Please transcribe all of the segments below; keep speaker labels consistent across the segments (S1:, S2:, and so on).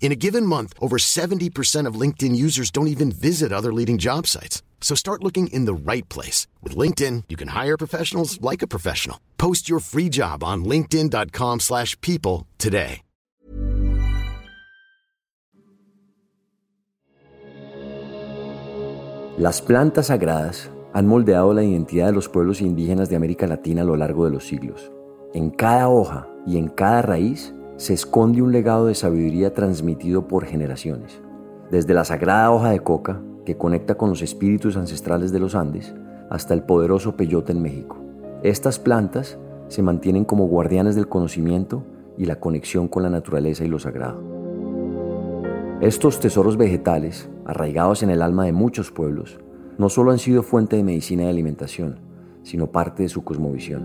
S1: In a given month, over 70% of LinkedIn users don't even visit other leading job sites. So start looking in the right place. With LinkedIn, you can hire professionals like a professional. Post your free job on linkedin.com slash people today.
S2: Las plantas sagradas han moldeado la identidad de los pueblos indígenas de América Latina a lo largo de los siglos. En cada hoja y en cada raíz se esconde un legado de sabiduría transmitido por generaciones. Desde la sagrada hoja de coca, que conecta con los espíritus ancestrales de los Andes, hasta el poderoso peyote en México. Estas plantas se mantienen como guardianes del conocimiento y la conexión con la naturaleza y lo sagrado. Estos tesoros vegetales, arraigados en el alma de muchos pueblos, no solo han sido fuente de medicina y alimentación, sino parte de su cosmovisión.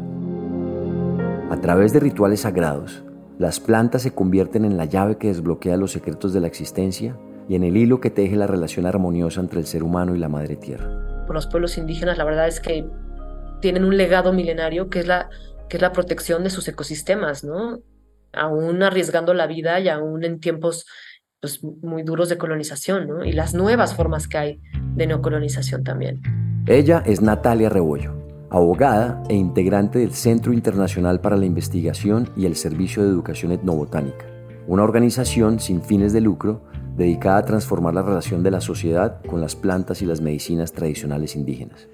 S2: A través de rituales sagrados, las plantas se convierten en la llave que desbloquea los secretos de la existencia y en el hilo que teje la relación armoniosa entre el ser humano y la madre tierra.
S3: Los pueblos indígenas, la verdad es que tienen un legado milenario que es la, que es la protección de sus ecosistemas, ¿no? Aún arriesgando la vida y aún en tiempos pues, muy duros de colonización, ¿no? Y las nuevas formas que hay de neocolonización también.
S2: Ella es Natalia Rebollo, abogada e integrante del Centro Internacional para la Investigación y el Servicio de Educación Etnobotánica, una organización sin fines de lucro dedicada a transformar la relación de la sociedad con las plantas y las medicinas tradicionales indígenas.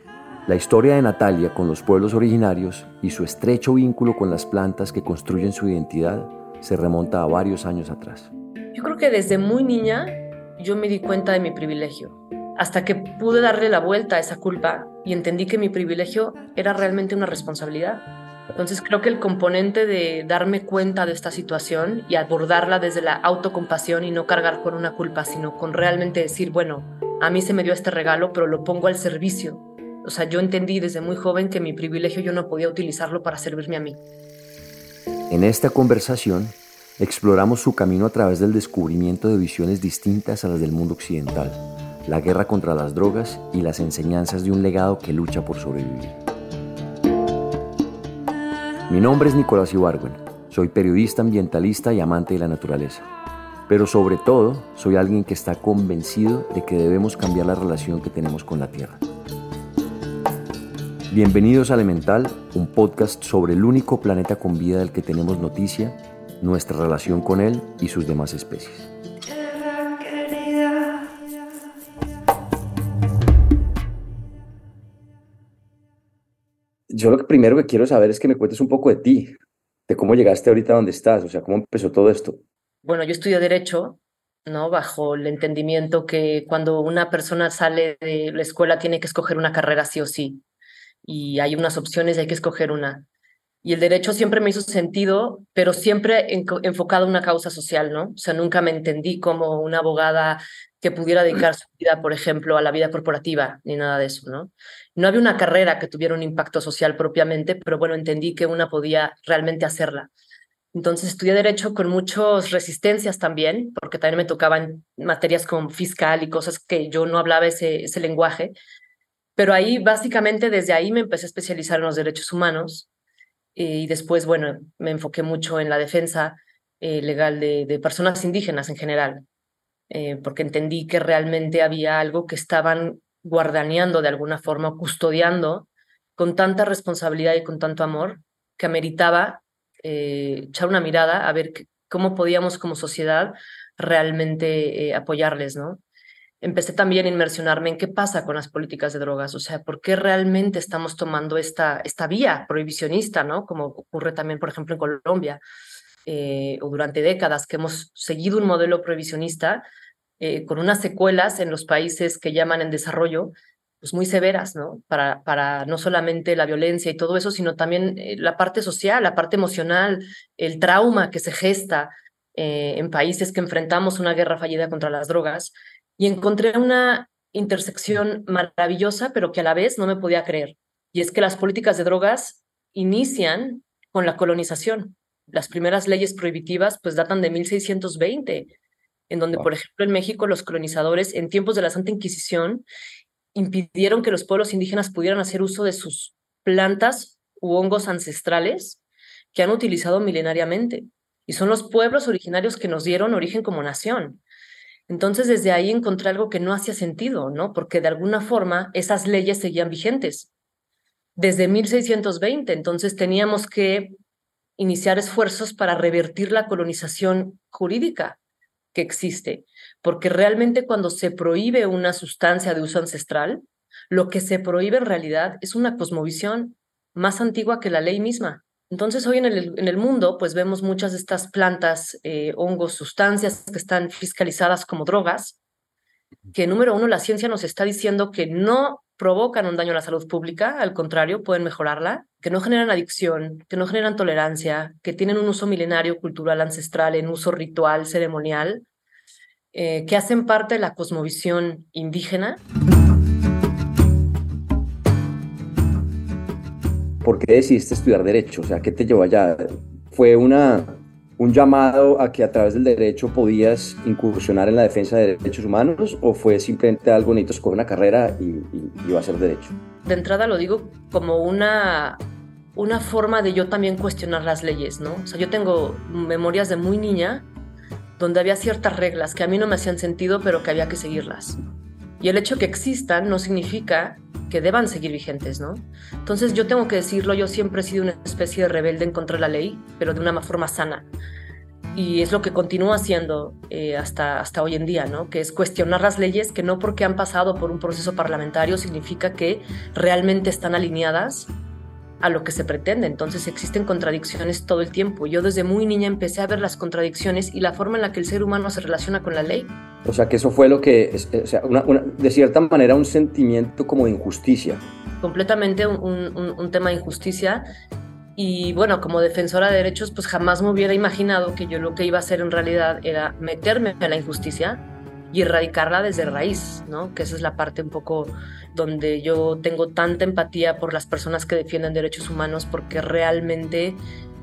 S2: La historia de Natalia con los pueblos originarios y su estrecho vínculo con las plantas que construyen su identidad se remonta a varios años atrás.
S3: Yo creo que desde muy niña yo me di cuenta de mi privilegio, hasta que pude darle la vuelta a esa culpa y entendí que mi privilegio era realmente una responsabilidad. Entonces creo que el componente de darme cuenta de esta situación y abordarla desde la autocompasión y no cargar con una culpa, sino con realmente decir, bueno, a mí se me dio este regalo, pero lo pongo al servicio. O sea, yo entendí desde muy joven que mi privilegio yo no podía utilizarlo para servirme a mí.
S2: En esta conversación exploramos su camino a través del descubrimiento de visiones distintas a las del mundo occidental, la guerra contra las drogas y las enseñanzas de un legado que lucha por sobrevivir. Mi nombre es Nicolás Ibargüen, soy periodista ambientalista y amante de la naturaleza, pero sobre todo soy alguien que está convencido de que debemos cambiar la relación que tenemos con la Tierra. Bienvenidos a Elemental, un podcast sobre el único planeta con vida del que tenemos noticia nuestra relación con él y sus demás especies. Yo lo que primero que quiero saber es que me cuentes un poco de ti, de cómo llegaste ahorita a donde estás, o sea, cómo empezó todo esto.
S3: Bueno, yo estudio Derecho, ¿no? Bajo el entendimiento que cuando una persona sale de la escuela tiene que escoger una carrera sí o sí. Y hay unas opciones y hay que escoger una y el derecho siempre me hizo sentido, pero siempre enfocado a una causa social, ¿no? O sea, nunca me entendí como una abogada que pudiera dedicar su vida, por ejemplo, a la vida corporativa, ni nada de eso, ¿no? No había una carrera que tuviera un impacto social propiamente, pero bueno, entendí que una podía realmente hacerla. Entonces estudié derecho con muchas resistencias también, porque también me tocaban materias como fiscal y cosas que yo no hablaba ese, ese lenguaje. Pero ahí, básicamente, desde ahí me empecé a especializar en los derechos humanos y después, bueno, me enfoqué mucho en la defensa eh, legal de, personas indígenas en general, eh, porque entendí que realmente había algo que estaban guardaneando de alguna forma, custodiando con tanta responsabilidad y con tanto amor, que ameritaba eh, echar una mirada a ver cómo podíamos como sociedad realmente apoyarles, ¿no? Empecé también a inmersionarme en qué pasa con las políticas de drogas, o sea, por qué realmente estamos tomando esta, esta vía prohibicionista, ¿no? Como ocurre también, por ejemplo, en Colombia, eh, o durante décadas que hemos seguido un modelo prohibicionista eh, con unas secuelas en los países que llaman en desarrollo, pues muy severas, ¿no? Para, para no solamente la violencia y todo eso, sino también eh, la parte social, la parte emocional, el trauma que se gesta en países que enfrentamos una guerra fallida contra las drogas y encontré una intersección maravillosa, pero que a la vez no me podía creer. Y es que las políticas de drogas inician con la colonización. Las primeras leyes prohibitivas pues datan de 1620, en donde, por ejemplo, en México los colonizadores en tiempos de la Santa Inquisición impidieron que los pueblos indígenas pudieran hacer uso de sus plantas u hongos ancestrales que han utilizado milenariamente. Y son los pueblos originarios que nos dieron origen como nación. Entonces, desde ahí encontré algo que no hacía sentido, ¿no? Porque de alguna forma esas leyes seguían vigentes desde 1620. Entonces, teníamos que iniciar esfuerzos para revertir la colonización jurídica que existe, porque realmente cuando se prohíbe una sustancia de uso ancestral, lo que se prohíbe en realidad es una cosmovisión más antigua que la ley misma. Entonces, hoy en el, en el mundo, pues vemos muchas de estas plantas, eh, hongos, sustancias que están fiscalizadas como drogas, que número uno, la ciencia nos está diciendo que no provocan un daño a la salud pública, al contrario, pueden mejorarla, que no generan adicción, que no generan tolerancia, que tienen un uso milenario, cultural, ancestral, en uso ritual, ceremonial, eh, que hacen parte de la cosmovisión indígena.
S4: ¿Por qué decidiste estudiar Derecho? O sea, ¿qué te llevó allá? ¿Fue una, un llamado a que a través del derecho podías incursionar en la defensa de derechos humanos o fue simplemente algo bonito, escoger una carrera y, y, iba a ser derecho?
S3: De entrada lo digo como una, una forma de yo también cuestionar las leyes, ¿no? O sea, yo tengo memorias de muy niña donde había ciertas reglas que a mí no me hacían sentido, pero que había que seguirlas. Y el hecho que existan no significa que deban seguir vigentes, ¿no? Entonces yo tengo que decirlo, yo siempre he sido una especie de rebelde en contra de la ley, pero de una forma sana. Y es lo que continúo haciendo eh, hasta, hasta hoy en día, ¿no? Que es cuestionar las leyes que no porque han pasado por un proceso parlamentario significa que realmente están alineadas a lo que se pretende. Entonces existen contradicciones todo el tiempo. Yo desde muy niña empecé a ver las contradicciones y la forma en la que el ser humano se relaciona con la ley.
S4: O sea, que eso fue lo que, o sea, de cierta manera, un sentimiento como de injusticia.
S3: Completamente un, un, un, tema de injusticia. Y bueno, como defensora de derechos, pues jamás me hubiera imaginado que yo lo que iba a hacer en realidad era meterme en la injusticia y erradicarla desde raíz, ¿no? Que esa es la parte un poco donde yo tengo tanta empatía por las personas que defienden derechos humanos porque realmente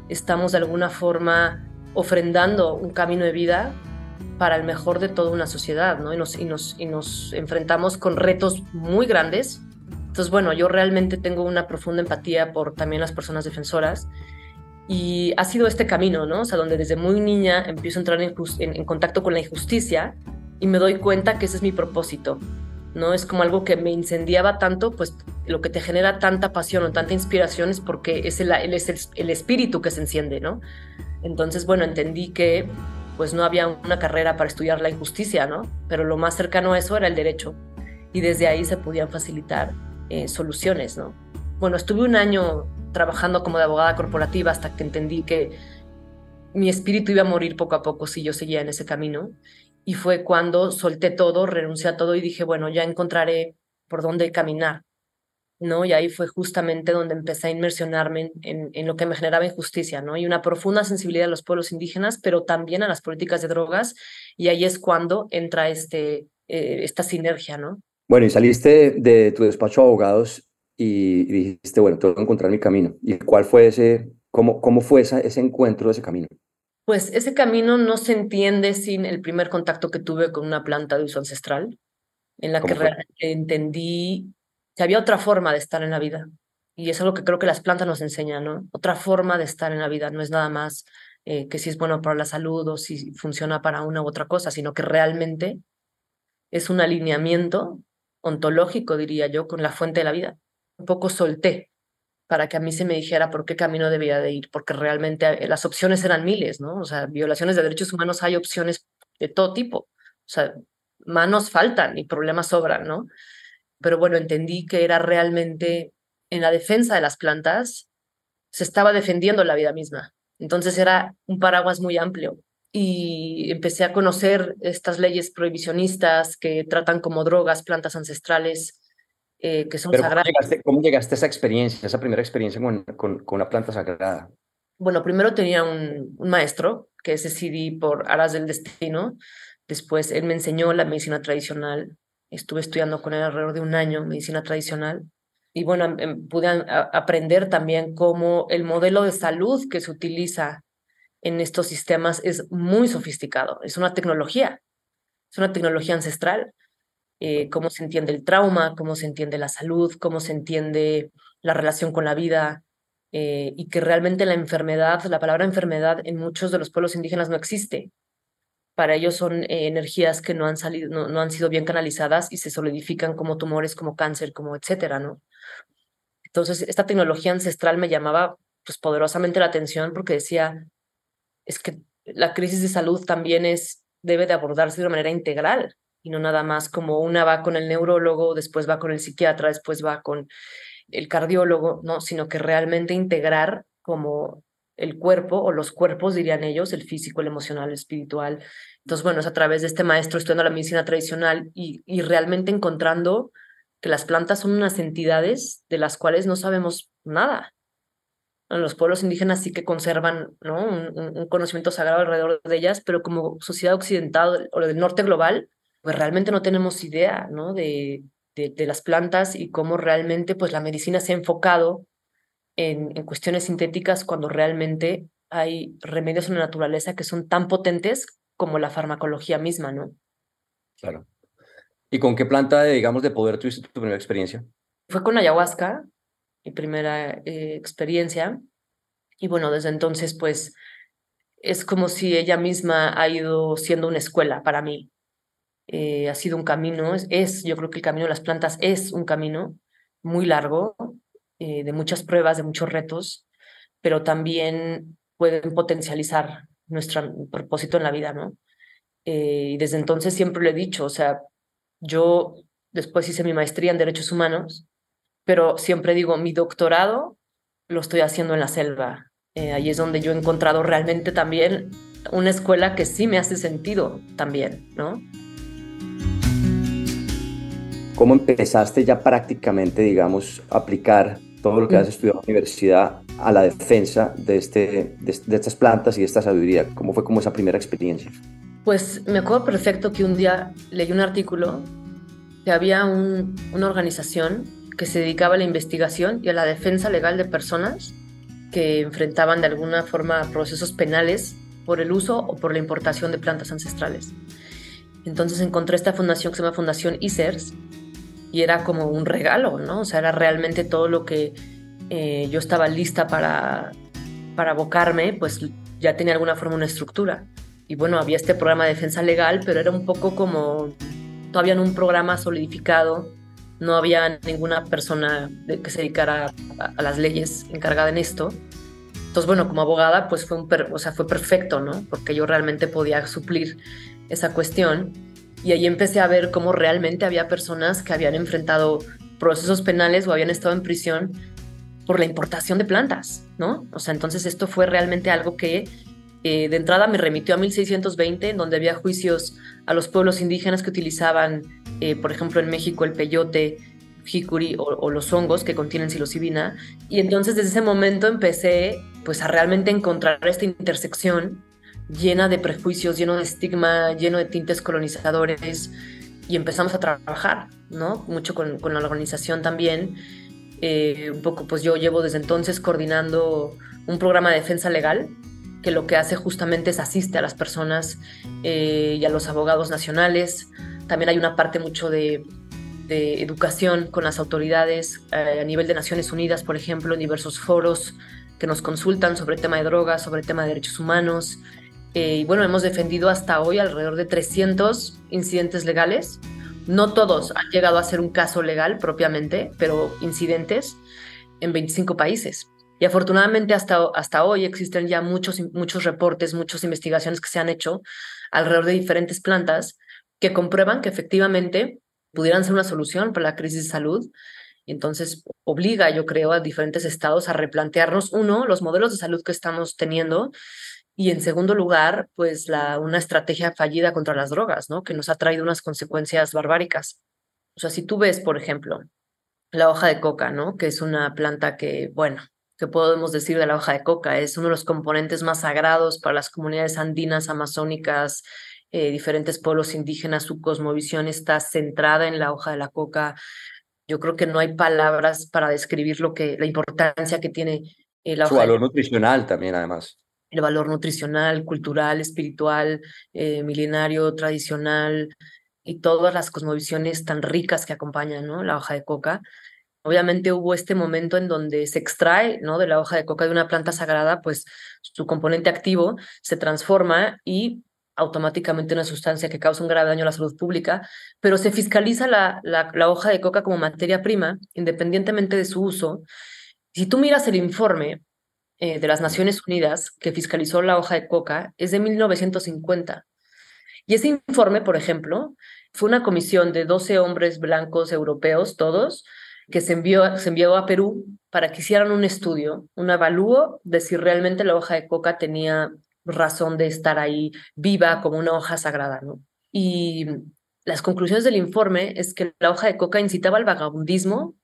S3: estamos de alguna forma ofrendando un camino de vida para el mejor de toda una sociedad, ¿no? Y nos, y nos, y nos enfrentamos con retos muy grandes. Entonces, bueno, yo realmente tengo una profunda empatía por también las personas defensoras y ha sido este camino, ¿no? O sea, donde desde muy niña empiezo a entrar en, en contacto con la injusticia y me doy cuenta que ese es mi propósito, ¿no? Es como algo que me incendiaba tanto, pues lo que te genera tanta pasión o tanta inspiración es porque es el, es el, espíritu que se enciende, ¿no? Entonces, bueno, entendí que pues no había una carrera para estudiar la injusticia, ¿no? Pero lo más cercano a eso era el derecho. Y desde ahí se podían facilitar eh, soluciones, ¿no? Bueno, estuve un año trabajando como de abogada corporativa hasta que entendí que mi espíritu iba a morir poco a poco si yo seguía en ese camino y fue cuando solté todo, renuncié a todo y dije, bueno, ya encontraré por dónde caminar, ¿no? Y ahí fue justamente donde empecé a inmersionarme en, en, lo que me generaba injusticia, ¿no? Y una profunda sensibilidad a los pueblos indígenas, pero también a las políticas de drogas, y ahí es cuando entra este, eh, esta sinergia, ¿no?
S4: Bueno, y saliste de tu despacho de abogados y dijiste, bueno, tengo que encontrar mi camino. ¿Y cuál fue ese, cómo, cómo fue esa, ese encuentro, ese camino?
S3: Pues ese camino no se entiende sin el primer contacto que tuve con una planta de uso ancestral, en la que realmente entendí que había otra forma de estar en la vida. Y es algo que creo que las plantas nos enseñan, ¿no? Otra forma de estar en la vida, no es nada más eh, que si es bueno para la salud o si funciona para una u otra cosa, sino que realmente es un alineamiento ontológico, diría yo, con la fuente de la vida. Un poco solté para que a mí se me dijera por qué camino debía de ir, porque realmente eh, las opciones eran miles, ¿no? O sea, violaciones de derechos humanos hay opciones de todo tipo. O sea, manos faltan y problemas sobran, ¿no? Pero bueno, entendí que era realmente en la defensa de las plantas, se estaba defendiendo la vida misma. Entonces era un paraguas muy amplio y empecé a conocer estas leyes prohibicionistas que tratan como drogas plantas ancestrales eh, que son sagradas.
S4: ¿cómo llegaste, a esa experiencia, esa primera experiencia con, con, una planta sagrada?
S3: Bueno, primero tenía un, un maestro que es decidí por aras del destino. Después él me enseñó la medicina tradicional. Estuve estudiando con él alrededor de un año medicina tradicional. Y bueno, em, em, pude aprender también cómo el modelo de salud que se utiliza en estos sistemas es muy sofisticado, es una tecnología, es una tecnología ancestral, eh, cómo se entiende el trauma, cómo se entiende la salud, cómo se entiende la relación con la vida, eh, y que realmente la enfermedad, la palabra enfermedad en muchos de los pueblos indígenas no existe. Para ellos son eh, energías que no han, salido, no, no, han sido bien canalizadas y se solidifican como tumores, como cáncer, como etcétera, ¿no? Entonces, esta tecnología ancestral me llamaba pues poderosamente la atención porque decía, es que la crisis de salud también es, debe de abordarse de una manera integral y no nada más como una va con el neurólogo, después va con el psiquiatra, después va con el cardiólogo, ¿no? Sino que realmente integrar como el cuerpo o los cuerpos, dirían ellos, el físico, el emocional, el espiritual. Entonces, bueno, es a través de este maestro estudiando la medicina tradicional y, y realmente encontrando que las plantas son unas entidades de las cuales no sabemos nada los pueblos indígenas sí que conservan ¿no? un, conocimiento sagrado alrededor de ellas, pero como sociedad occidental o del norte global, pues realmente no tenemos idea ¿no? de, de, las plantas y cómo realmente pues, la medicina se ha enfocado en, en cuestiones sintéticas cuando realmente hay remedios en la naturaleza que son tan potentes como la farmacología misma, ¿no?
S4: Claro. ¿Y con qué planta, digamos, de poder tuviste tu primera experiencia?
S3: Fue con ayahuasca, mi primera eh, experiencia. Y bueno, desde entonces, pues es como si ella misma ha ido siendo una escuela para mí. Eh, ha sido un camino, es, yo creo que el camino de las plantas es un camino muy largo, eh, de muchas pruebas, de muchos retos, pero también pueden potencializar nuestro propósito en la vida, ¿no? y desde entonces siempre lo he dicho, o sea, yo después hice mi maestría en Derechos Humanos pero siempre digo, mi doctorado lo estoy haciendo en la selva. Eh, ahí es donde yo he encontrado realmente también una escuela que sí me hace sentido también, ¿no?
S4: ¿Cómo empezaste ya prácticamente, digamos, a aplicar todo lo que has estudiado en la universidad a la defensa de, este, de, estas plantas y de esta sabiduría? ¿Cómo fue como esa primera experiencia?
S3: Pues me acuerdo perfecto que un día leí un artículo que había una organización que se dedicaba a la investigación y a la defensa legal de personas que enfrentaban de alguna forma procesos penales por el uso o por la importación de plantas ancestrales. Entonces encontré esta fundación que se llama Fundación ICERS y era como un regalo, ¿no? O sea, era realmente todo lo que eh, yo estaba lista para, para abocarme, pues ya tenía alguna forma una estructura. Y bueno, había este programa de defensa legal, pero era un poco como todavía en un programa solidificado no había ninguna persona que se dedicara a, las leyes encargada en esto. Entonces, bueno, como abogada, pues fue, un o sea, fue perfecto, ¿no? Porque yo realmente podía suplir esa cuestión. Y ahí empecé a ver cómo realmente había personas que habían enfrentado procesos penales o habían estado en prisión por la importación de plantas, ¿no? O sea, entonces esto fue realmente algo que eh, de entrada me remitió a 1620, en donde había juicios a los pueblos indígenas que utilizaban, eh, por ejemplo, en México el peyote, jicuri o, los hongos que contienen psilocibina. Y entonces desde ese momento empecé pues a realmente encontrar esta intersección llena de prejuicios, lleno de estigma, lleno de tintes colonizadores y empezamos a trabajar, ¿no? Mucho con, con la organización también. Eh, un poco, pues yo llevo desde entonces coordinando un programa de defensa legal que lo que hace justamente es asiste a las personas eh, y a los abogados nacionales. También hay una parte mucho de, educación con las autoridades eh, a nivel de Naciones Unidas, por ejemplo, en diversos foros que nos consultan sobre el tema de drogas, sobre el tema de derechos humanos. Eh, y bueno, hemos defendido hasta hoy alrededor de 300 incidentes legales. No todos han llegado a ser un caso legal propiamente, pero incidentes en 25 países. Y afortunadamente hasta, hasta hoy existen ya muchos, muchos reportes, muchas investigaciones que se han hecho alrededor de diferentes plantas que comprueban que efectivamente pudieran ser una solución para la crisis de salud. Y entonces obliga, yo creo, a diferentes estados a replantearnos, uno, los modelos de salud que estamos teniendo y en segundo lugar, pues la, una estrategia fallida contra las drogas, ¿no? Que nos ha traído unas consecuencias barbáricas. O sea, si tú ves, por ejemplo, la hoja de coca, ¿no? Que es una planta que, bueno, ¿qué podemos decir de la hoja de coca? Es uno de los componentes más sagrados para las comunidades andinas, amazónicas, eh, diferentes pueblos indígenas. Su cosmovisión está centrada en la hoja de la coca. Yo creo que no hay palabras para describir lo que, la importancia que tiene eh, la
S4: Su valor nutricional también, además.
S3: El valor nutricional, cultural, espiritual, eh, milenario, tradicional y todas las cosmovisiones tan ricas que acompañan ¿no? la hoja de coca. Obviamente hubo este momento en donde se extrae ¿no? de la hoja de coca de una planta sagrada, pues su componente activo se transforma y automáticamente una sustancia que causa un grave daño a la salud pública, pero se fiscaliza la, la, hoja de coca como materia prima, independientemente de su uso. Si tú miras el informe eh, de las Naciones Unidas que fiscalizó la hoja de coca, es de 1950. Y ese informe, por ejemplo, fue una comisión de 12 hombres blancos europeos, todos, que se envió, se envió a Perú para que hicieran un estudio, un avalúo de si realmente la hoja de coca tenía razón de estar ahí viva como una hoja sagrada, ¿no? Y las conclusiones del informe es que la hoja de coca incitaba al vagabundismo,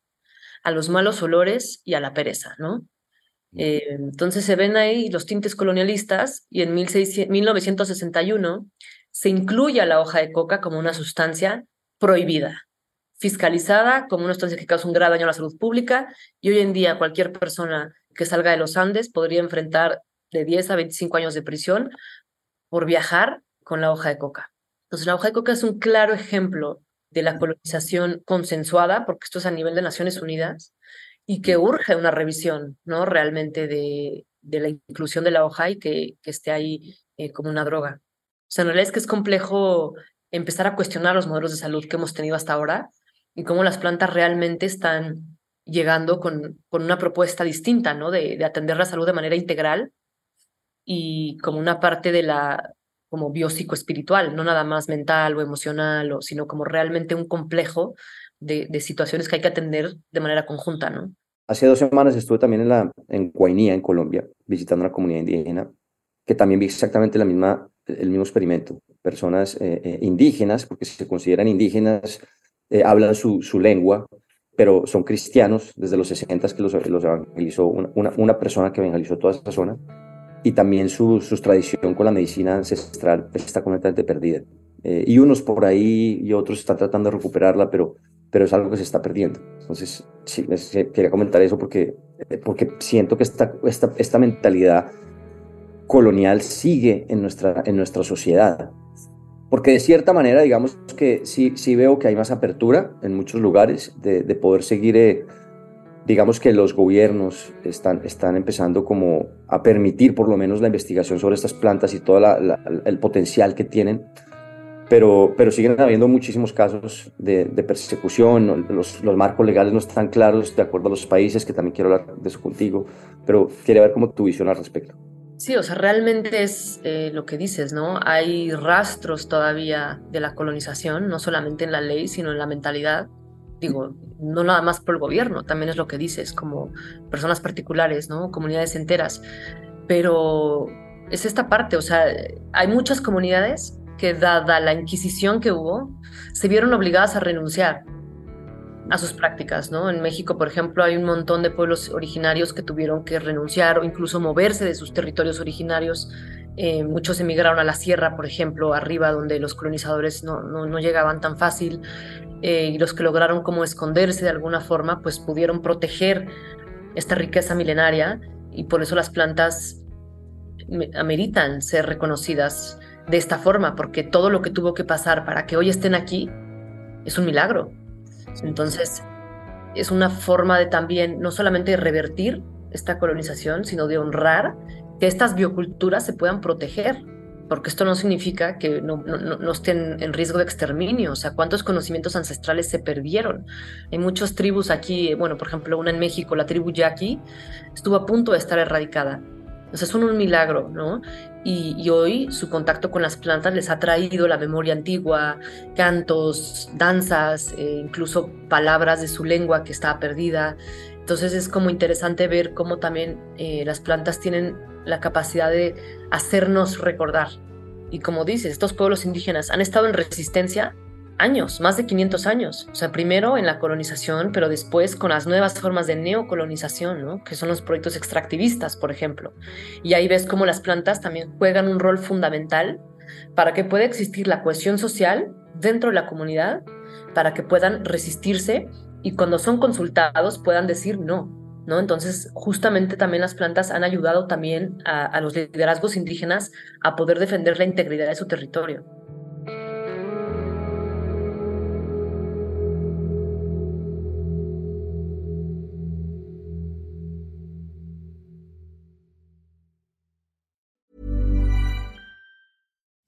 S3: a los malos olores y a la pereza, ¿no? Mm. Eh, entonces se ven ahí los tintes colonialistas y en 1961 se incluye a la hoja de coca como una sustancia prohibida, fiscalizada como una sustancia que causa un grave daño a la salud pública y hoy en día cualquier persona que salga de los Andes podría enfrentar de 10 a 25 años de prisión por viajar con la hoja de coca. Entonces, la hoja de coca es un claro ejemplo de la colonización consensuada, porque esto es a nivel de Naciones Unidas, y que urge una revisión, ¿no? Realmente de, de la inclusión de la hoja y que, que esté ahí eh, como una droga. O sea, en realidad es que es complejo empezar a cuestionar los modelos de salud que hemos tenido hasta ahora y cómo las plantas realmente están llegando con, con una propuesta distinta, ¿no? De, de atender la salud de manera integral y como una parte de la como biopsicoespiritual, no nada más mental o emocional, o, sino como realmente un complejo de, situaciones que hay que atender de manera conjunta, ¿no?
S4: Hace dos semanas estuve también en, la, en Guainía, en Colombia, visitando una comunidad indígena, que también vi exactamente la misma, el mismo experimento. Personas eh, eh, indígenas, porque se consideran indígenas, eh, hablan su, su lengua, pero son cristianos desde los 60 que los, evangelizó una, una, persona que evangelizó toda esa zona y también su, su, tradición con la medicina ancestral está completamente perdida. Y unos por ahí y otros están tratando de recuperarla, pero, pero es algo que se está perdiendo. Entonces, sí, quería comentar eso porque, eh, porque siento que esta, esta, esta mentalidad colonial sigue en nuestra, en nuestra sociedad. Porque de cierta manera, digamos que sí, sí veo que hay más apertura en muchos lugares de, de poder seguir... Eh, digamos que los gobiernos están, están empezando como a permitir por lo menos la investigación sobre estas plantas y todo el potencial que tienen, pero, pero siguen habiendo muchísimos casos de, persecución, los, los, marcos legales no están claros de acuerdo a los países, que también quiero hablar de eso contigo, pero quería ver cómo tu visión al respecto.
S3: Sí, o sea, realmente es eh, lo que dices, ¿no? Hay rastros todavía de la colonización, no solamente en la ley, sino en la mentalidad digo, no nada más por el gobierno, también es lo que dices, como personas particulares, ¿no? Comunidades enteras. Pero es esta parte, o sea, hay muchas comunidades que dada la inquisición que hubo, se vieron obligadas a renunciar a sus prácticas, ¿no? En México, por ejemplo, hay un montón de pueblos originarios que tuvieron que renunciar o incluso moverse de sus territorios originarios. Eh, muchos emigraron a la sierra, por ejemplo, arriba, donde los colonizadores no, no, llegaban tan fácil. Eh, y los que lograron como esconderse de alguna forma, pues pudieron proteger esta riqueza milenaria y por eso las plantas ameritan ser reconocidas de esta forma, porque todo lo que tuvo que pasar para que hoy estén aquí es un milagro. Entonces, es una forma de también, no solamente revertir esta colonización, sino de honrar que estas bioculturas se puedan proteger, porque esto no significa que no, no, estén en riesgo de exterminio, o sea, cuántos conocimientos ancestrales se perdieron. Hay muchas tribus aquí, bueno, por ejemplo, una en México, la tribu Yaqui, estuvo a punto de estar erradicada. O sea, son un milagro, ¿no? Y, hoy su contacto con las plantas les ha traído la memoria antigua, cantos, danzas, eh, incluso palabras de su lengua que estaba perdida. Entonces es como interesante ver cómo también eh, las plantas tienen la capacidad de hacernos recordar. Y como dices, estos pueblos indígenas han estado en resistencia años, más de 500 años. O sea, primero en la colonización, pero después con las nuevas formas de neocolonización, ¿no? que son los proyectos extractivistas, por ejemplo. Y ahí ves cómo las plantas también juegan un rol fundamental para que pueda existir la cohesión social dentro de la comunidad, para que puedan resistirse y cuando son consultados puedan decir no. ¿no? Entonces, justamente también las plantas han ayudado también a, los liderazgos indígenas a poder defender la integridad de su territorio.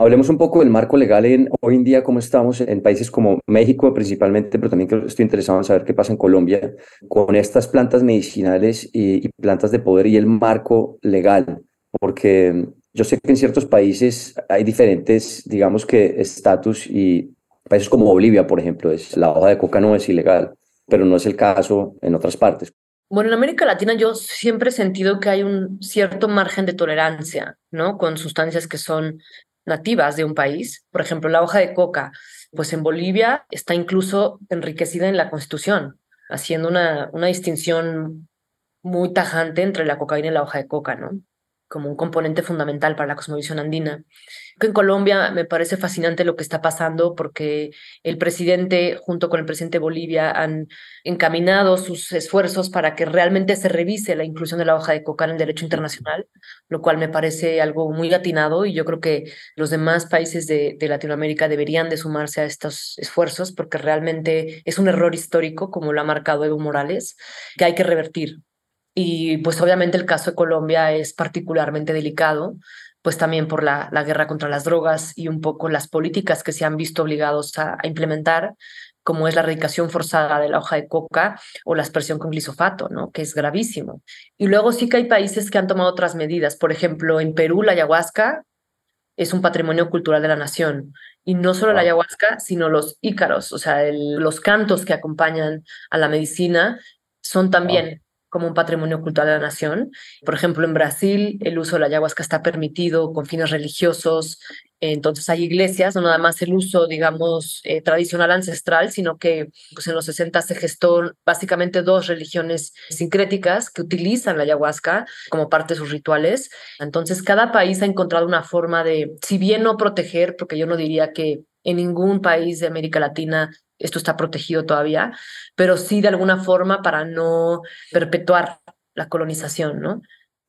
S4: Hablemos un poco del marco legal en, hoy en día, cómo estamos en países como México principalmente, pero también estoy interesado en saber qué pasa en Colombia con estas plantas medicinales y, y plantas de poder y el marco legal, porque yo sé que en ciertos países hay diferentes, digamos que, estatus y países como Bolivia, por ejemplo, es, la hoja de coca no es ilegal, pero no es el caso en otras partes.
S3: Bueno, en América Latina yo siempre he sentido que hay un cierto margen de tolerancia, ¿no? Con sustancias que son nativas de un país. Por ejemplo, la hoja de coca, pues en Bolivia está incluso enriquecida en la Constitución, haciendo una, una distinción muy tajante entre la cocaína y la hoja de coca, ¿no? Como un componente fundamental para la cosmovisión andina. En Colombia me parece fascinante lo que está pasando porque el presidente, junto con el presidente de Bolivia, han encaminado sus esfuerzos para que realmente se revise la inclusión de la hoja de coca en el derecho internacional, lo cual me parece algo muy atinado y yo creo que los demás países de, de Latinoamérica deberían de sumarse a estos esfuerzos porque realmente es un error histórico, como lo ha marcado Evo Morales, que hay que revertir. Y pues obviamente el caso de Colombia es particularmente delicado, pues también por la, la guerra contra las drogas y un poco las políticas que se han visto obligados a, implementar, como es la erradicación forzada de la hoja de coca o la aspersión con glisofato, ¿no? que es gravísimo. Y luego sí que hay países que han tomado otras medidas. Por ejemplo, en Perú la ayahuasca es un patrimonio cultural de la nación. Y no solo la ayahuasca, sino los ícaros, o sea, los cantos que acompañan a la medicina son también como un patrimonio cultural de la nación. Por ejemplo, en Brasil el uso de la ayahuasca está permitido con fines religiosos, entonces hay iglesias, no nada más el uso, digamos, eh, tradicional ancestral, sino que pues, en los 60 se gestó básicamente dos religiones sincréticas que utilizan la ayahuasca como parte de sus rituales. Entonces cada país ha encontrado una forma de, si bien no proteger, porque yo no diría que En ningún país de América Latina esto está protegido todavía, pero sí de alguna forma para no perpetuar la colonización, ¿no?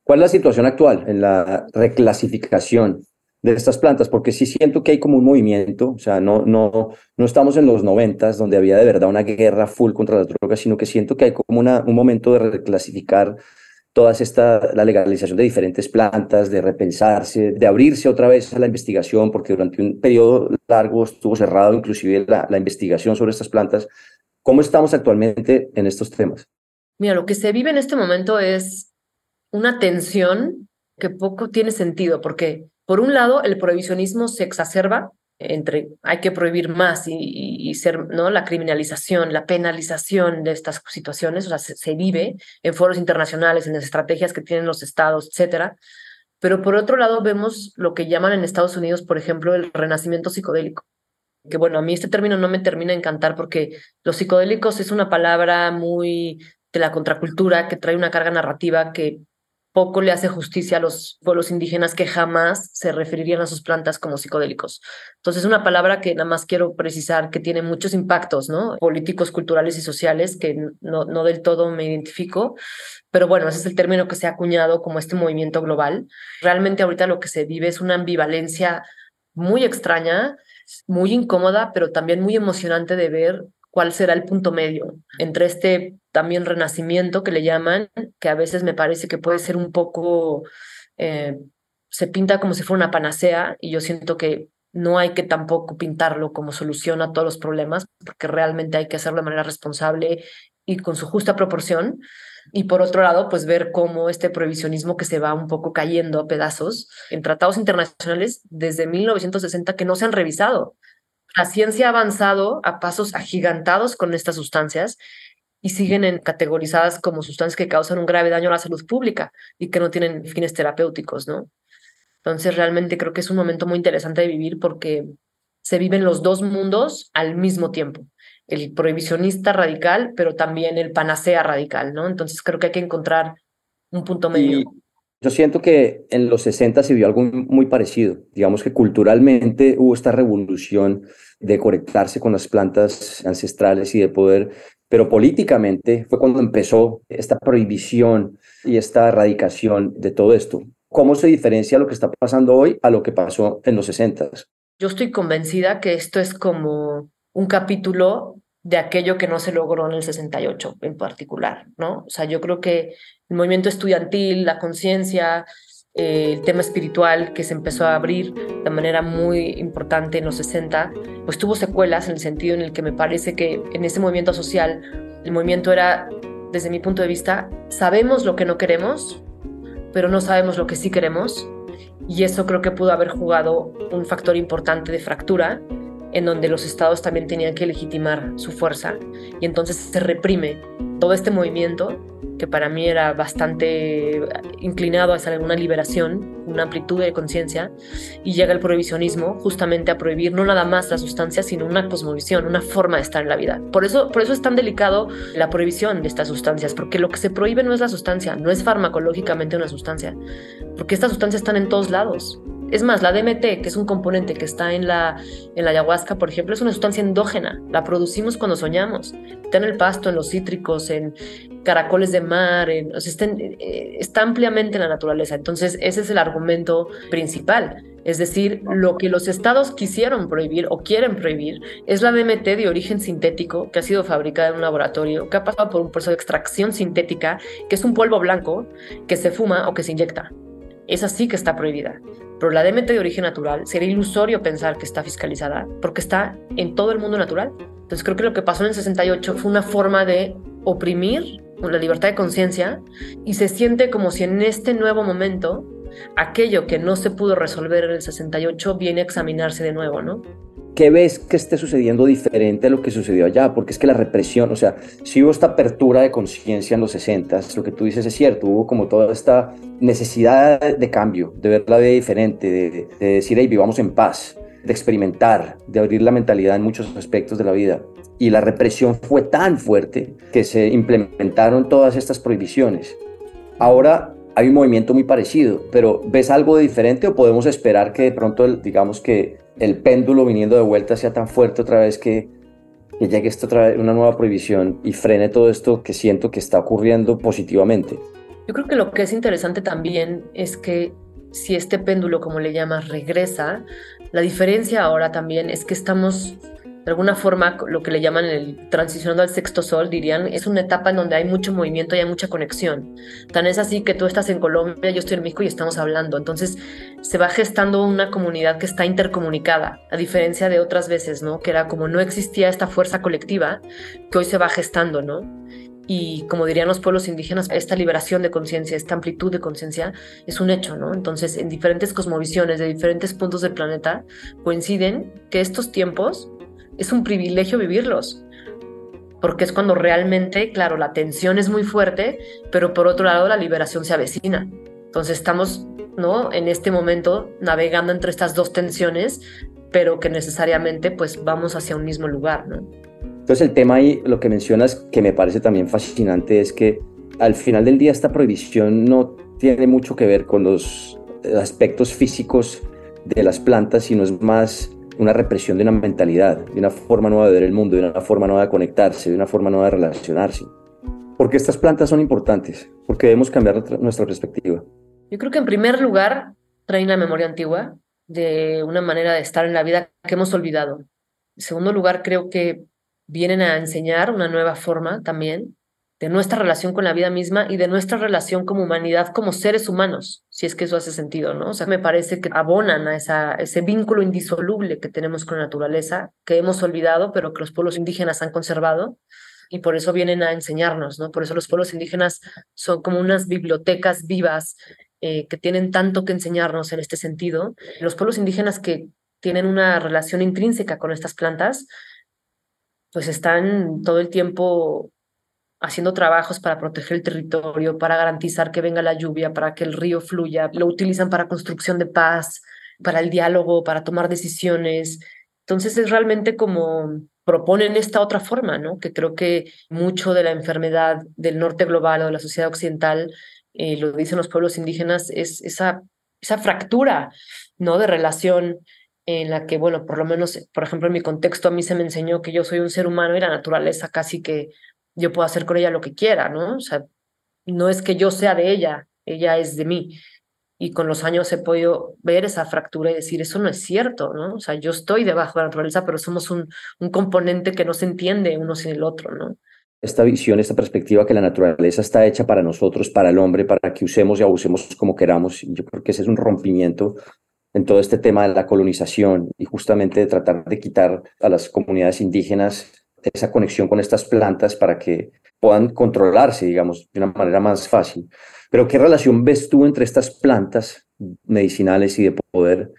S4: ¿Cuál es la situación actual en la reclasificación de estas plantas? Porque sí siento que hay como un movimiento, o sea, no, no, no estamos en los noventas donde había de verdad una guerra full contra las drogas, sino que siento que hay como una, un momento de reclasificar todas esta, la legalización de diferentes plantas, de repensarse, de abrirse otra vez a la investigación, porque durante un periodo largo estuvo cerrado inclusive la, la investigación sobre estas plantas. ¿Cómo estamos actualmente en estos temas?
S3: Mira, lo que se vive en este momento es una tensión que poco tiene sentido, porque por un lado el prohibicionismo se exacerba entre hay que prohibir más y, ser no la criminalización, la penalización de estas situaciones, o sea, se, vive en foros internacionales, en las estrategias que tienen los estados, etcétera. Pero por otro lado vemos lo que llaman en Estados Unidos, por ejemplo, el renacimiento psicodélico. Que bueno, a mí este término no me termina de encantar porque los psicodélicos es una palabra muy de la contracultura que trae una carga narrativa que poco le hace justicia a los pueblos indígenas que jamás se referirían a sus plantas como psicodélicos. Entonces, es una palabra que nada más quiero precisar que tiene muchos impactos, ¿no? Políticos, culturales y sociales que no, no del todo me identifico, pero bueno, ese es el término que se ha acuñado como este movimiento global. Realmente ahorita lo que se vive es una ambivalencia muy extraña, muy incómoda, pero también muy emocionante de ver cuál será el punto medio entre este también renacimiento que le llaman, que a veces me parece que puede ser un poco, eh, se pinta como si fuera una panacea y yo siento que no hay que tampoco pintarlo como solución a todos los problemas, porque realmente hay que hacerlo de manera responsable y con su justa proporción. Y por otro lado, pues ver cómo este prohibicionismo que se va un poco cayendo a pedazos en tratados internacionales desde 1960 que no se han revisado. La ciencia ha avanzado a pasos agigantados con estas sustancias y siguen en, categorizadas como sustancias que causan un grave daño a la salud pública y que no tienen fines terapéuticos, ¿no? Entonces realmente creo que es un momento muy interesante de vivir porque se viven los dos mundos al mismo tiempo, el prohibicionista radical, pero también el panacea radical, ¿no? Entonces creo que hay que encontrar un punto medio.
S4: Yo siento que en los 60 se vio algo muy parecido. Digamos que culturalmente hubo esta revolución de conectarse con las plantas ancestrales y de poder, pero políticamente fue cuando empezó esta prohibición y esta erradicación de todo esto. ¿Cómo se diferencia lo que está pasando hoy a lo que pasó en los 60?
S3: Yo estoy convencida que esto es como un capítulo de aquello que no se logró en el 68 en particular, ¿no? O sea, yo creo que el movimiento estudiantil, la conciencia, eh, el tema espiritual que se empezó a abrir de manera muy importante en los 60, pues tuvo secuelas en el sentido en el que me parece que en ese movimiento social, el movimiento era, desde mi punto de vista, sabemos lo que no queremos, pero no sabemos lo que sí queremos, y eso creo que pudo haber jugado un factor importante de fractura en donde los estados también tenían que legitimar su fuerza y entonces se reprime todo este movimiento que para mí era bastante inclinado hacia una liberación, una amplitud de conciencia, y llega el prohibicionismo justamente a prohibir no nada más la sustancia, sino una cosmovisión, una forma de estar en la vida. Por eso, por eso es tan delicado la prohibición de estas sustancias, porque lo que se prohíbe no es la sustancia, no es farmacológicamente una sustancia, porque estas sustancias están en todos lados. Es más, la DMT, que es un componente que está en la, en la ayahuasca, por ejemplo, es una sustancia endógena. La producimos cuando soñamos. Está en el pasto, en los cítricos, en caracoles de mar, en, está, eh, está ampliamente en la naturaleza. Entonces, ese es el argumento principal. Es decir, lo que los estados quisieron prohibir o quieren prohibir es la DMT de origen sintético que ha sido fabricada en un laboratorio, que ha pasado por un proceso de extracción sintética, que es un polvo blanco que se fuma o que se inyecta. Esa sí que está prohibida. Pero la DMT de origen natural sería ilusorio pensar que está fiscalizada porque está en todo el mundo natural. Entonces creo que lo que pasó en el 68 fue una forma de oprimir la libertad de conciencia y se siente como si en este nuevo momento aquello que no se pudo resolver en el 68 viene a examinarse de nuevo, ¿no?
S4: ¿Qué ves que esté sucediendo diferente a lo que sucedió allá? Porque es que la represión, o sea, si hubo esta apertura de conciencia en los 60, lo que tú dices es cierto, hubo como toda esta necesidad de cambio, de ver la vida diferente, de, decir, hey, vivamos en paz, de experimentar, de abrir la mentalidad en muchos aspectos de la vida. Y la represión fue tan fuerte que se implementaron todas estas prohibiciones. Ahora hay un movimiento muy parecido, pero ¿ves algo de diferente o podemos esperar que de pronto, digamos que el péndulo viniendo de vuelta sea tan fuerte otra vez que, que llegue esta otra vez una nueva prohibición y frene todo esto que siento que está ocurriendo positivamente.
S3: Yo creo que lo que es interesante también es que si este péndulo, como le llamas, regresa, la diferencia ahora también es que estamos de alguna forma lo que le llaman el transicionando al sexto sol, dirían, es una etapa en donde hay mucho movimiento y hay mucha conexión. Tan es así que tú estás en Colombia, yo estoy en México y estamos hablando. Entonces se va gestando una comunidad que está intercomunicada, a diferencia de otras veces, ¿no? Que era como no existía esta fuerza colectiva que hoy se va gestando, ¿no? y como dirían los pueblos indígenas, esta liberación de conciencia, esta amplitud de conciencia es un hecho, ¿no? Entonces, en diferentes cosmovisiones de diferentes puntos del planeta coinciden que estos tiempos es un privilegio vivirlos, porque es cuando realmente, claro, la tensión es muy fuerte, pero por otro lado la liberación se avecina. Entonces estamos, ¿no? En este momento navegando entre estas dos tensiones, pero que necesariamente pues vamos hacia un mismo lugar, ¿no?
S4: Entonces el tema ahí, lo que mencionas, que me parece también fascinante, es que al final del día esta prohibición no tiene mucho que ver con los aspectos físicos de las plantas, sino es más una represión de una mentalidad, de una forma nueva de ver el mundo, de una forma nueva de conectarse, de una forma nueva de relacionarse. Porque estas plantas son importantes, porque debemos cambiar nuestra perspectiva.
S3: Yo creo que en primer lugar traen la memoria antigua de una manera de estar en la vida que hemos olvidado. En segundo lugar, creo que vienen a enseñar una nueva forma también de nuestra relación con la vida misma y de nuestra relación como humanidad, como seres humanos, si es que eso hace sentido, ¿no? O sea, me parece que abonan a ese vínculo indisoluble que tenemos con la naturaleza, que hemos olvidado, pero que los pueblos indígenas han conservado, y por eso vienen a enseñarnos, ¿no? Por eso los pueblos indígenas son como unas bibliotecas vivas eh, que tienen tanto que enseñarnos en este sentido. Los pueblos indígenas que tienen una relación intrínseca con estas plantas, pues están todo el tiempo haciendo trabajos para proteger el territorio, para garantizar que venga la lluvia, para que el río fluya. Lo utilizan para construcción de paz, para el diálogo, para tomar decisiones. Entonces es realmente como proponen esta otra forma, ¿no? Que creo que mucho de la enfermedad del norte global o de la sociedad occidental, eh, lo dicen los pueblos indígenas, es esa, esa fractura, ¿no? De relación en la que, bueno, por lo menos, por ejemplo, en mi contexto a mí se me enseñó que yo soy un ser humano y la naturaleza casi que yo puedo hacer con ella lo que quiera, ¿no? O sea, no es que yo sea de ella, ella es de mí. Y con los años he podido ver esa fractura y decir, eso no es cierto, ¿no? O sea, yo estoy debajo de la naturaleza, pero somos un, componente que no se entiende uno sin el otro, ¿no?
S4: Esta visión, esta perspectiva que la naturaleza está hecha para nosotros, para el hombre, para que usemos y abusemos como queramos. Yo creo que ese es un rompimiento en todo este tema de la colonización y justamente de tratar de quitar a las comunidades indígenas esa conexión con estas plantas para que puedan controlarse, digamos, de una manera más fácil. Pero ¿qué relación ves tú entre estas plantas medicinales y de poder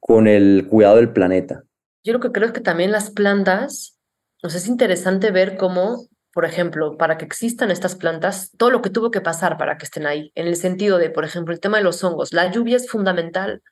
S4: con el cuidado del planeta?
S3: Yo lo que creo es que también las plantas, nos es interesante ver cómo, por ejemplo, para que existan estas plantas, todo lo que tuvo que pasar para que estén ahí, en el sentido de, por ejemplo, el tema de los hongos, la lluvia es fundamental,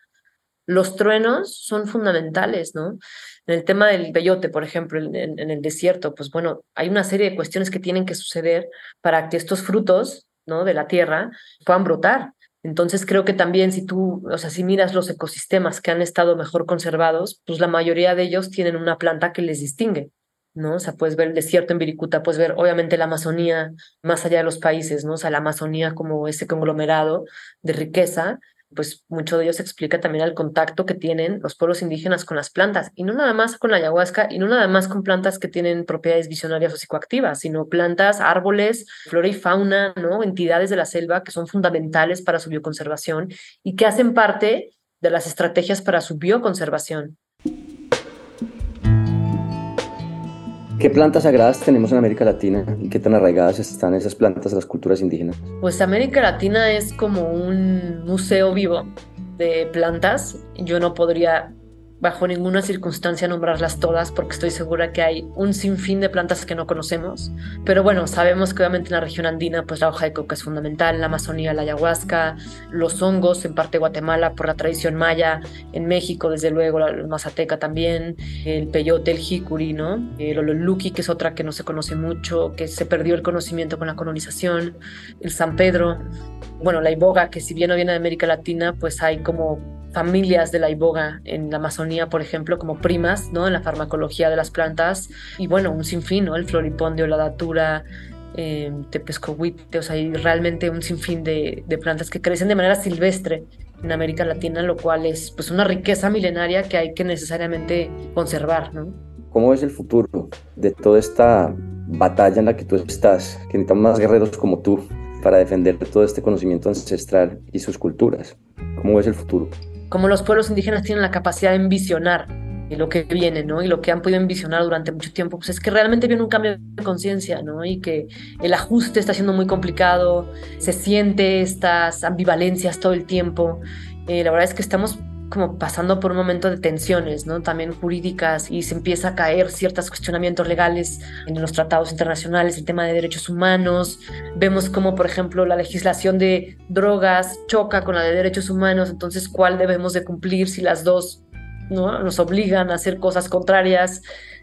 S3: los truenos son fundamentales, ¿no? En el tema del peyote, por ejemplo, en, el desierto, pues bueno, hay una serie de cuestiones que tienen que suceder para que estos frutos, ¿no? De la tierra puedan brotar. Entonces creo que también si tú, o sea, si miras los ecosistemas que han estado mejor conservados, pues la mayoría de ellos tienen una planta que les distingue, ¿no? O sea, puedes ver el desierto en Viricuta, puedes ver obviamente la Amazonía más allá de los países, ¿no? O sea, la Amazonía como ese conglomerado de riqueza pues mucho de ello se explica también al contacto que tienen los pueblos indígenas con las plantas, y no nada más con la ayahuasca, y no nada más con plantas que tienen propiedades visionarias o psicoactivas, sino plantas, árboles, flora y fauna, ¿no? entidades de la selva que son fundamentales para su bioconservación y que hacen parte de las estrategias para su bioconservación.
S4: ¿Qué plantas sagradas tenemos en América Latina y qué tan arraigadas están esas plantas a las culturas indígenas?
S3: Pues América Latina es como un museo vivo de plantas. Yo no podría bajo ninguna circunstancia nombrarlas todas porque estoy segura que hay un sinfín de plantas que no conocemos. Pero bueno, sabemos que obviamente en la región andina pues la hoja de coca es fundamental, en la Amazonía la ayahuasca, los hongos, en parte Guatemala por la tradición maya, en México desde luego la mazateca también, el peyote, el jicuri, ¿no? El ololuki que es otra que no se conoce mucho, que se perdió el conocimiento con la colonización, el San Pedro, bueno, la iboga que si bien no viene de América Latina pues hay como familias de la iboga en la Amazonía, por ejemplo, como primas, ¿no? En la farmacología de las plantas y bueno, un sinfín, ¿no? El floripondio, la datura, eh, tepescohuite, o sea, hay realmente un sinfín de, de plantas que crecen de manera silvestre en América Latina, lo cual es pues una riqueza milenaria que hay que necesariamente conservar, ¿no?
S4: ¿Cómo ves el futuro de toda esta batalla en la que tú estás? Que necesitamos más guerreros como tú para defender todo este conocimiento ancestral y sus culturas. ¿Cómo ves el futuro?
S3: Como los pueblos indígenas tienen la capacidad de envisionar lo que viene, ¿no? Y lo que han podido envisionar durante mucho tiempo, pues es que realmente viene un cambio de conciencia, ¿no? Y que el ajuste está siendo muy complicado, se siente estas ambivalencias todo el tiempo. Eh, la verdad es que estamos como pasando por un momento de tensiones, ¿no? También jurídicas y se empieza a caer ciertos cuestionamientos legales en los tratados internacionales, el tema de derechos humanos. Vemos como, por ejemplo, la legislación de drogas choca con la de derechos humanos, entonces, ¿cuál debemos de cumplir si las dos ¿no? nos obligan a hacer cosas contrarias?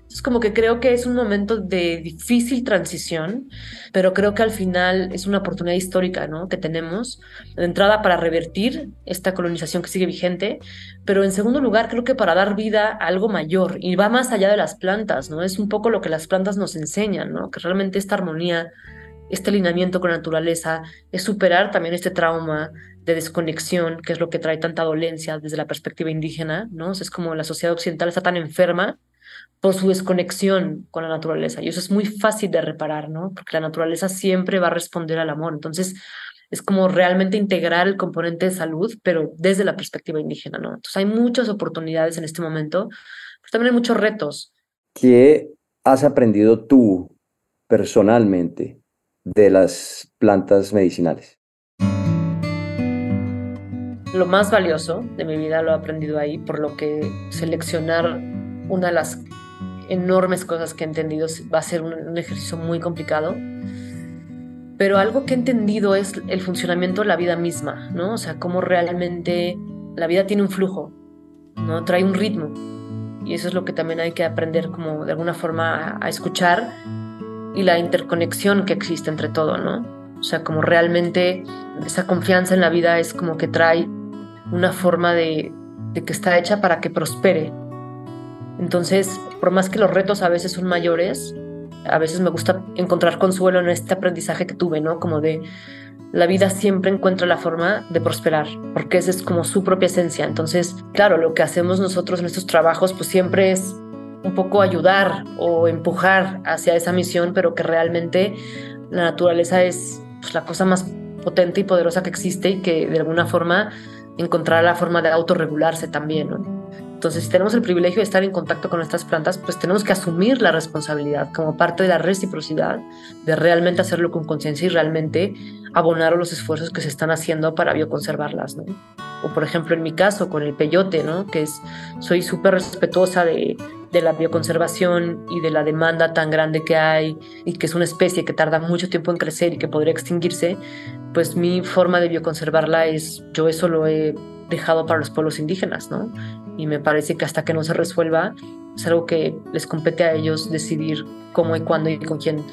S3: Es como que creo que es un momento de difícil transición, pero creo que al final es una oportunidad histórica ¿no? que tenemos de entrada para revertir esta colonización que sigue vigente, pero en segundo lugar creo que para dar vida a algo mayor y va más allá de las plantas, ¿no? Es un poco lo que las plantas nos enseñan, ¿no? Que realmente esta armonía, este alineamiento con la naturaleza es superar también este trauma de desconexión, que es lo que trae tanta dolencia desde la perspectiva indígena, ¿no? es como la sociedad occidental está tan enferma por su desconexión con la naturaleza. Y eso es muy fácil de reparar, ¿no? Porque la naturaleza siempre va a responder al amor. Entonces, es como realmente integrar el componente de salud, pero desde la perspectiva indígena, ¿no? Entonces, hay muchas oportunidades en este momento, pero también hay muchos retos.
S4: ¿Qué has aprendido tú personalmente de las plantas medicinales?
S3: Lo más valioso de mi vida lo he aprendido ahí, por lo que seleccionar una de las enormes cosas que he entendido. Va a ser un, ejercicio muy complicado. Pero algo que he entendido es el funcionamiento de la vida misma, ¿no? O sea, cómo realmente la vida tiene un flujo, ¿no? Trae un ritmo. Y eso es lo que también hay que aprender como de alguna forma a, escuchar y la interconexión que existe entre todo, ¿no? O sea, como realmente esa confianza en la vida es como que trae una forma de, de que está hecha para que prospere, entonces, por más que los retos a veces son mayores, a veces me gusta encontrar consuelo en este aprendizaje que tuve, ¿no? Como de la vida siempre encuentra la forma de prosperar, porque esa es como su propia esencia. Entonces, claro, lo que hacemos nosotros en estos trabajos, pues siempre es un poco ayudar o empujar hacia esa misión, pero que realmente la naturaleza es pues, la cosa más potente y poderosa que existe y que de alguna forma encontrará la forma de autorregularse también, ¿no? Entonces, si tenemos el privilegio de estar en contacto con estas plantas, pues tenemos que asumir la responsabilidad como parte de la reciprocidad, de realmente hacerlo con conciencia y realmente abonar los esfuerzos que se están haciendo para bioconservarlas, ¿no? O por ejemplo, en mi caso, con el peyote, ¿no? Que es, soy súper respetuosa de, de la bioconservación y de la demanda tan grande que hay y que es una especie que tarda mucho tiempo en crecer y que podría extinguirse, pues mi forma de bioconservarla es, yo eso lo he dejado para los pueblos indígenas, ¿no? Y me parece que hasta que no se resuelva, es algo que les compete a ellos decidir cómo y cuándo y con quién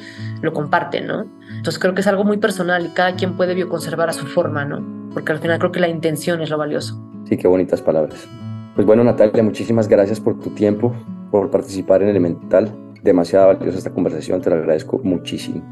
S3: lo comparten, ¿no? Entonces creo que es algo muy personal y cada quien puede bioconservar a su forma, ¿no? Porque al final creo que la intención es lo valioso.
S4: Sí, qué bonitas palabras. Pues bueno, Natalia, muchísimas gracias por tu tiempo, por participar en Elemental. Demasiado valiosa esta conversación, te lo agradezco muchísimo.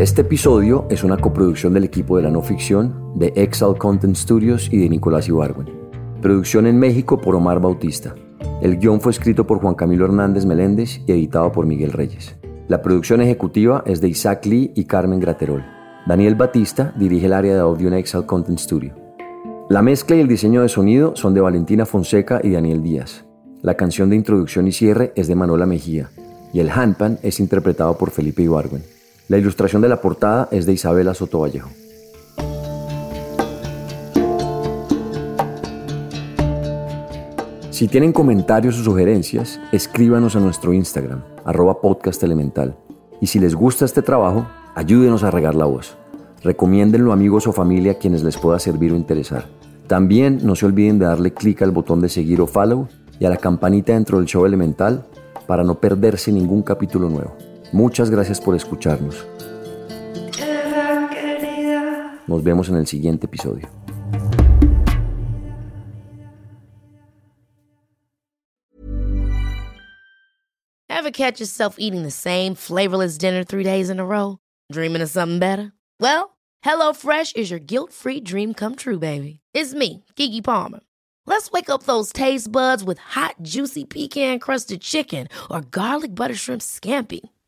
S4: Este episodio es una coproducción del equipo de la no ficción de Excel Content Studios y de Nicolás Ibargüen. Producción en México por Omar Bautista. El guion fue escrito por Juan Camilo Hernández Meléndez y editado por Miguel Reyes. La producción ejecutiva es de Isaac Lee y Carmen Graterol. Daniel Batista dirige el área de audio en Excel Content Studio. La mezcla y el diseño de sonido son de Valentina Fonseca y Daniel Díaz. La canción de introducción y cierre es de Manuela Mejía y el handpan es interpretado por Felipe Ibargüen. La ilustración de la portada es de Isabela Soto Vallejo. Si tienen comentarios o sugerencias, escríbanos a nuestro Instagram, arroba podcast elemental. Y si les gusta este trabajo, ayúdenos a regar la voz. Recomiéndenlo a amigos o familia a quienes les pueda servir o interesar. También no se olviden de darle clic al botón de seguir o follow y a la campanita dentro del show elemental para no perderse ningún capítulo nuevo. Muchas gracias por escucharnos. Nos vemos en el siguiente episodio.
S5: Ever catch yourself eating the same flavorless dinner three days in a row? Dreaming of something better? Well, HelloFresh is your guilt-free dream come true, baby. It's me, Kiki Palmer. Let's wake up those taste buds with hot, juicy pecan-crusted chicken or garlic butter shrimp scampi.